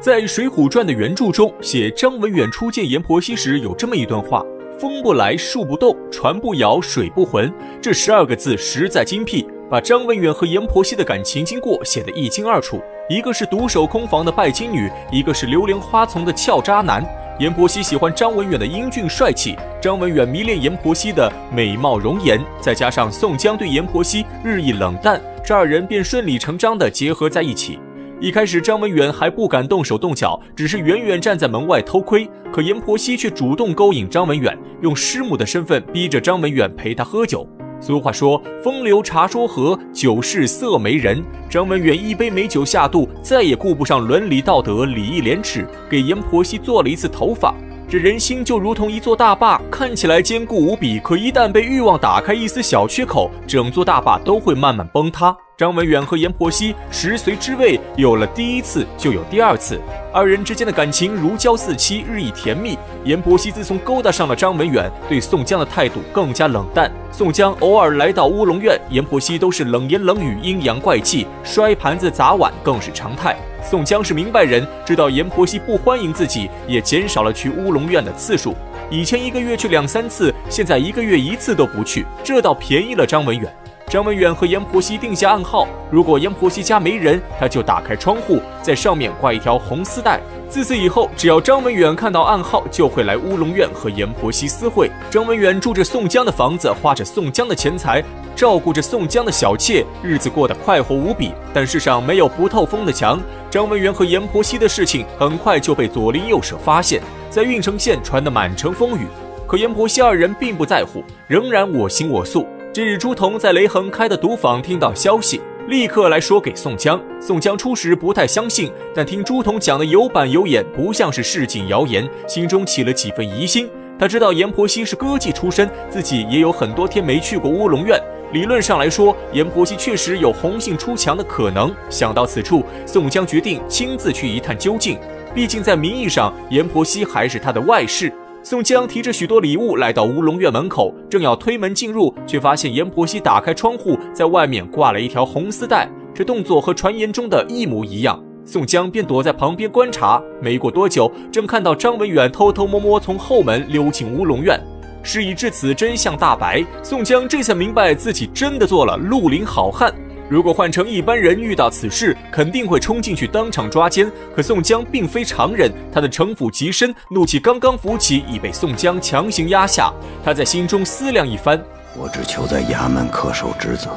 在《水浒传》的原著中，写张文远初见阎婆惜时有这么一段话：“风不来，树不动，船不摇，水不浑。”这十二个字实在精辟，把张文远和阎婆惜的感情经过写得一清二楚。一个是独守空房的拜金女，一个是流连花丛的俏渣男。阎婆惜喜欢张文远的英俊帅气，张文远迷恋阎婆惜的美貌容颜，再加上宋江对阎婆惜日益冷淡，这二人便顺理成章地结合在一起。一开始，张文远还不敢动手动脚，只是远远站在门外偷窥。可阎婆惜却主动勾引张文远，用师母的身份逼着张文远陪她喝酒。俗话说：“风流茶说和，酒是色媒人。”张文远一杯美酒下肚，再也顾不上伦理道德、礼义廉耻，给阎婆惜做了一次头发。这人心就如同一座大坝，看起来坚固无比，可一旦被欲望打开一丝小缺口，整座大坝都会慢慢崩塌。张文远和阎婆惜食髓知味，有了第一次就有第二次，二人之间的感情如胶似漆，日益甜蜜。阎婆惜自从勾搭上了张文远，对宋江的态度更加冷淡。宋江偶尔来到乌龙院，阎婆惜都是冷言冷语、阴阳怪气，摔盘子砸碗更是常态。宋江是明白人，知道阎婆惜不欢迎自己，也减少了去乌龙院的次数。以前一个月去两三次，现在一个月一次都不去，这倒便宜了张文远。张文远和阎婆惜定下暗号，如果阎婆惜家没人，他就打开窗户，在上面挂一条红丝带。自此以后，只要张文远看到暗号，就会来乌龙院和阎婆惜私会。张文远住着宋江的房子，花着宋江的钱财，照顾着宋江的小妾，日子过得快活无比。但世上没有不透风的墙，张文远和阎婆惜的事情很快就被左邻右舍发现，在郓城县传得满城风雨。可阎婆惜二人并不在乎，仍然我行我素。这日，朱仝在雷横开的赌坊听到消息，立刻来说给宋江。宋江初时不太相信，但听朱仝讲的有板有眼，不像是市井谣言，心中起了几分疑心。他知道阎婆惜是歌妓出身，自己也有很多天没去过乌龙院，理论上来说，阎婆惜确实有红杏出墙的可能。想到此处，宋江决定亲自去一探究竟。毕竟在名义上，阎婆惜还是他的外室。宋江提着许多礼物来到乌龙院门口，正要推门进入，却发现阎婆惜打开窗户，在外面挂了一条红丝带，这动作和传言中的一模一样。宋江便躲在旁边观察。没过多久，正看到张文远偷偷摸摸从后门溜进乌龙院。事已至此，真相大白，宋江这才明白自己真的做了绿林好汉。如果换成一般人遇到此事，肯定会冲进去当场抓奸。可宋江并非常人，他的城府极深，怒气刚刚浮起，已被宋江强行压下。他在心中思量一番：我只求在衙门恪守职责，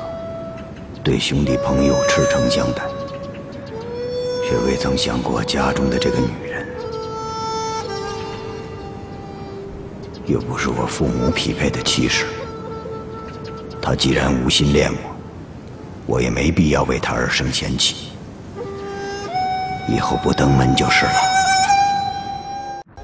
对兄弟朋友赤诚相待，却未曾想过家中的这个女人，又不是我父母匹配的妻室。她既然无心恋我。我也没必要为他而生嫌弃，以后不登门就是了。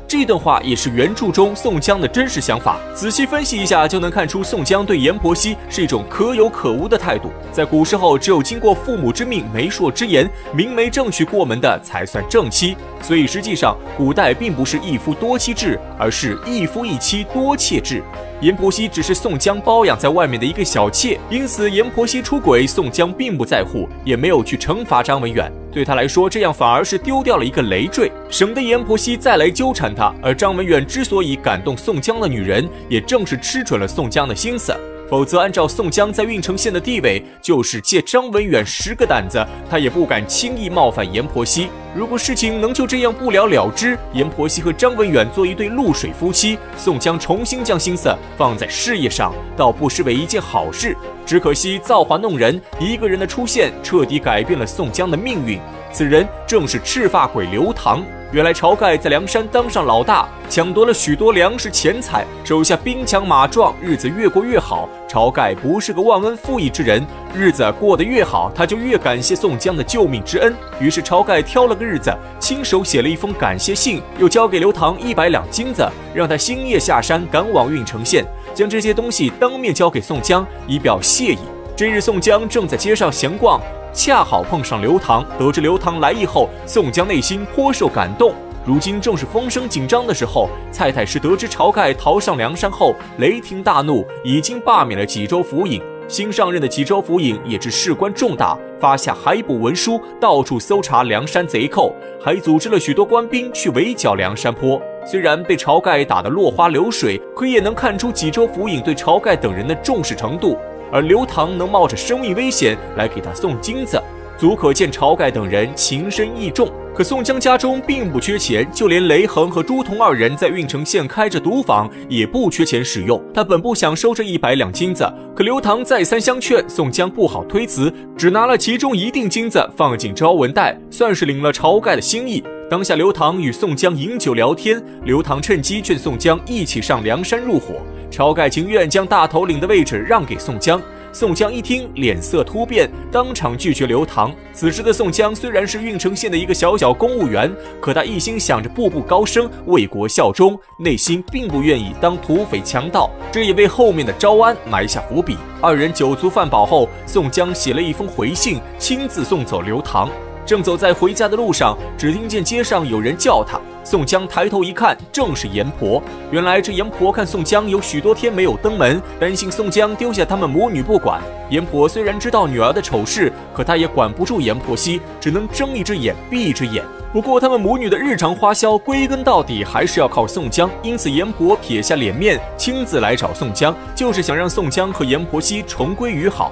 这段话也是原著中宋江的真实想法。仔细分析一下，就能看出宋江对阎婆惜是一种可有可无的态度。在古时候，只有经过父母之命、媒妁之言、明媒正娶过门的，才算正妻。所以实际上，古代并不是一夫多妻制，而是一夫一妻多妾制。阎婆惜只是宋江包养在外面的一个小妾，因此阎婆惜出轨，宋江并不在乎，也没有去惩罚张文远。对他来说，这样反而是丢掉了一个累赘，省得阎婆惜再来纠缠他。而张文远之所以感动宋江的女人，也正是吃准了宋江的心思。否则，按照宋江在郓城县的地位，就是借张文远十个胆子，他也不敢轻易冒犯阎婆惜。如果事情能就这样不了了之，阎婆惜和张文远做一对露水夫妻，宋江重新将心思放在事业上，倒不失为一件好事。只可惜造化弄人，一个人的出现彻底改变了宋江的命运。此人正是赤发鬼刘唐。原来晁盖在梁山当上老大，抢夺了许多粮食钱财，手下兵强马壮，日子越过越好。晁盖不是个忘恩负义之人，日子过得越好，他就越感谢宋江的救命之恩。于是晁盖挑了个日子，亲手写了一封感谢信，又交给刘唐一百两金子，让他星夜下山赶往郓城县，将这些东西当面交给宋江，以表谢意。这日，宋江正在街上闲逛。恰好碰上刘唐，得知刘唐来意后，宋江内心颇受感动。如今正是风声紧张的时候，蔡太师得知晁盖逃上梁山后，雷霆大怒，已经罢免了济州府尹。新上任的济州府尹也知事关重大，发下海捕文书，到处搜查梁山贼寇，还组织了许多官兵去围剿梁山坡。虽然被晁盖打得落花流水，可也能看出济州府尹对晁盖等人的重视程度。而刘唐能冒着生命危险来给他送金子，足可见晁盖等人情深义重。可宋江家中并不缺钱，就连雷横和朱仝二人在郓城县开着赌坊，也不缺钱使用。他本不想收这一百两金子，可刘唐再三相劝，宋江不好推辞，只拿了其中一锭金子放进招文袋，算是领了晁盖的心意。当下，刘唐与宋江饮酒聊天，刘唐趁机劝宋江一起上梁山入伙。晁盖情愿将大头领的位置让给宋江。宋江一听，脸色突变，当场拒绝刘唐。此时的宋江虽然是郓城县的一个小小公务员，可他一心想着步步高升、为国效忠，内心并不愿意当土匪强盗。这也为后面的招安埋下伏笔。二人酒足饭饱后，宋江写了一封回信，亲自送走刘唐。正走在回家的路上，只听见街上有人叫他。宋江抬头一看，正是阎婆。原来这阎婆看宋江有许多天没有登门，担心宋江丢下他们母女不管。阎婆虽然知道女儿的丑事，可她也管不住阎婆惜，只能睁一只眼闭一只眼。不过他们母女的日常花销，归根到底还是要靠宋江，因此阎婆撇下脸面，亲自来找宋江，就是想让宋江和阎婆惜重归于好。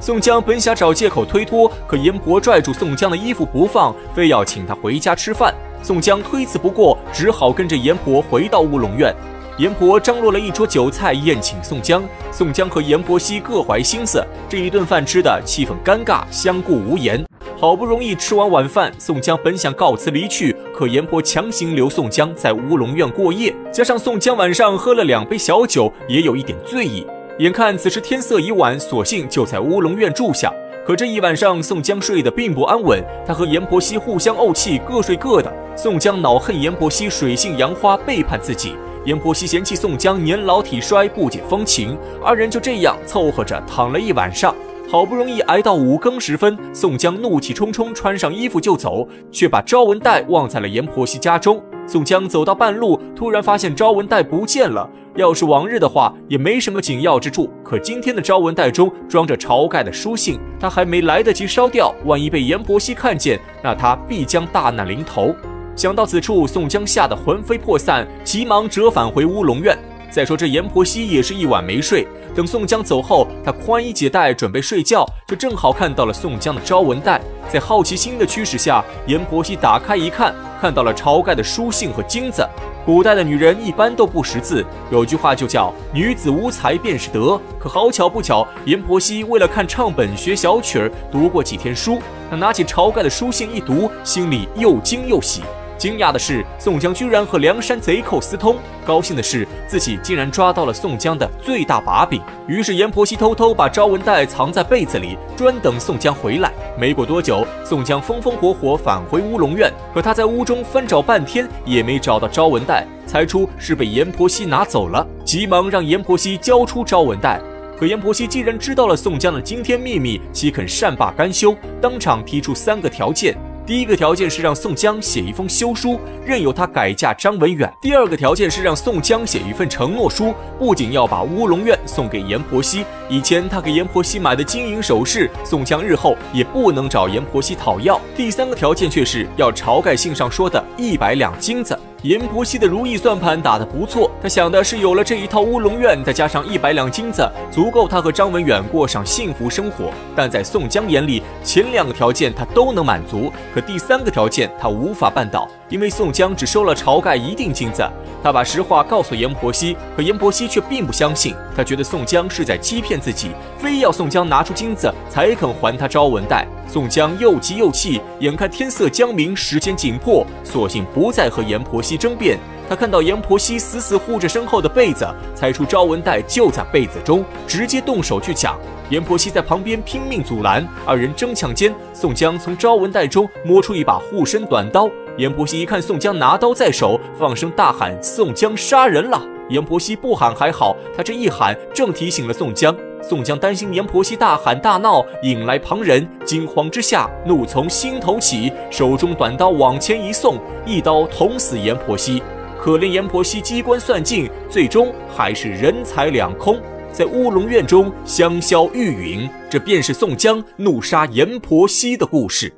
宋江本想找借口推脱，可阎婆拽住宋江的衣服不放，非要请他回家吃饭。宋江推辞不过，只好跟着阎婆回到乌龙院。阎婆张罗了一桌酒菜宴请宋江。宋江和阎婆惜各怀心思，这一顿饭吃的气氛尴尬，相顾无言。好不容易吃完晚饭，宋江本想告辞离去，可阎婆强行留宋江在乌龙院过夜，加上宋江晚上喝了两杯小酒，也有一点醉意。眼看此时天色已晚，索性就在乌龙院住下。可这一晚上，宋江睡得并不安稳，他和阎婆惜互相怄气，各睡各的。宋江恼恨阎婆惜水性杨花，背叛自己；阎婆惜嫌弃宋江年老体衰，不解风情。二人就这样凑合着躺了一晚上。好不容易挨到五更时分，宋江怒气冲冲，穿上衣服就走，却把招文袋忘在了阎婆惜家中。宋江走到半路，突然发现招文袋不见了。要是往日的话，也没什么紧要之处。可今天的招文袋中装着晁盖的书信，他还没来得及烧掉，万一被阎婆惜看见，那他必将大难临头。想到此处，宋江吓得魂飞魄散，急忙折返回乌龙院。再说这阎婆惜也是一晚没睡。等宋江走后，他宽衣解带准备睡觉，就正好看到了宋江的招文袋。在好奇心的驱使下，阎婆惜打开一看，看到了晁盖的书信和金子。古代的女人一般都不识字，有句话就叫“女子无才便是德”。可好巧不巧，阎婆惜为了看唱本学小曲儿，读过几天书。他拿起晁盖的书信一读，心里又惊又喜。惊讶的是，宋江居然和梁山贼寇私通；高兴的是，自己竟然抓到了宋江的最大把柄。于是，阎婆惜偷偷把招文袋藏在被子里，专等宋江回来。没过多久，宋江风风火火返回乌龙院，可他在屋中翻找半天，也没找到招文袋，猜出是被阎婆惜拿走了，急忙让阎婆惜交出招文袋。可阎婆惜既然知道了宋江的惊天秘密，岂肯善罢甘休？当场提出三个条件。第一个条件是让宋江写一封休书，任由他改嫁张文远。第二个条件是让宋江写一份承诺书，不仅要把乌龙院送给阎婆惜，以前他给阎婆惜买的金银首饰，宋江日后也不能找阎婆惜讨要。第三个条件却是要晁盖信上说的一百两金子。阎婆惜的如意算盘打得不错，他想的是有了这一套乌龙院，再加上一百两金子，足够他和张文远过上幸福生活。但在宋江眼里，前两个条件他都能满足，可第三个条件他无法办到，因为宋江只收了晁盖一锭金子。他把实话告诉阎婆惜，可阎婆惜却并不相信，他觉得宋江是在欺骗自己，非要宋江拿出金子才肯还他招文袋。宋江又急又气，眼看天色将明，时间紧迫，索性不再和阎婆惜争辩。他看到阎婆惜死死护着身后的被子，猜出招文袋就在被子中，直接动手去抢。阎婆惜在旁边拼命阻拦，二人争抢间，宋江从招文袋中摸出一把护身短刀。阎婆惜一看宋江拿刀在手，放声大喊：“宋江杀人了！”阎婆惜不喊还好，他这一喊，正提醒了宋江。宋江担心阎婆惜大喊大闹引来旁人，惊慌之下怒从心头起，手中短刀往前一送，一刀捅死阎婆惜。可怜阎婆惜机关算尽，最终还是人财两空。在乌龙院中香消玉殒，这便是宋江怒杀阎婆惜的故事。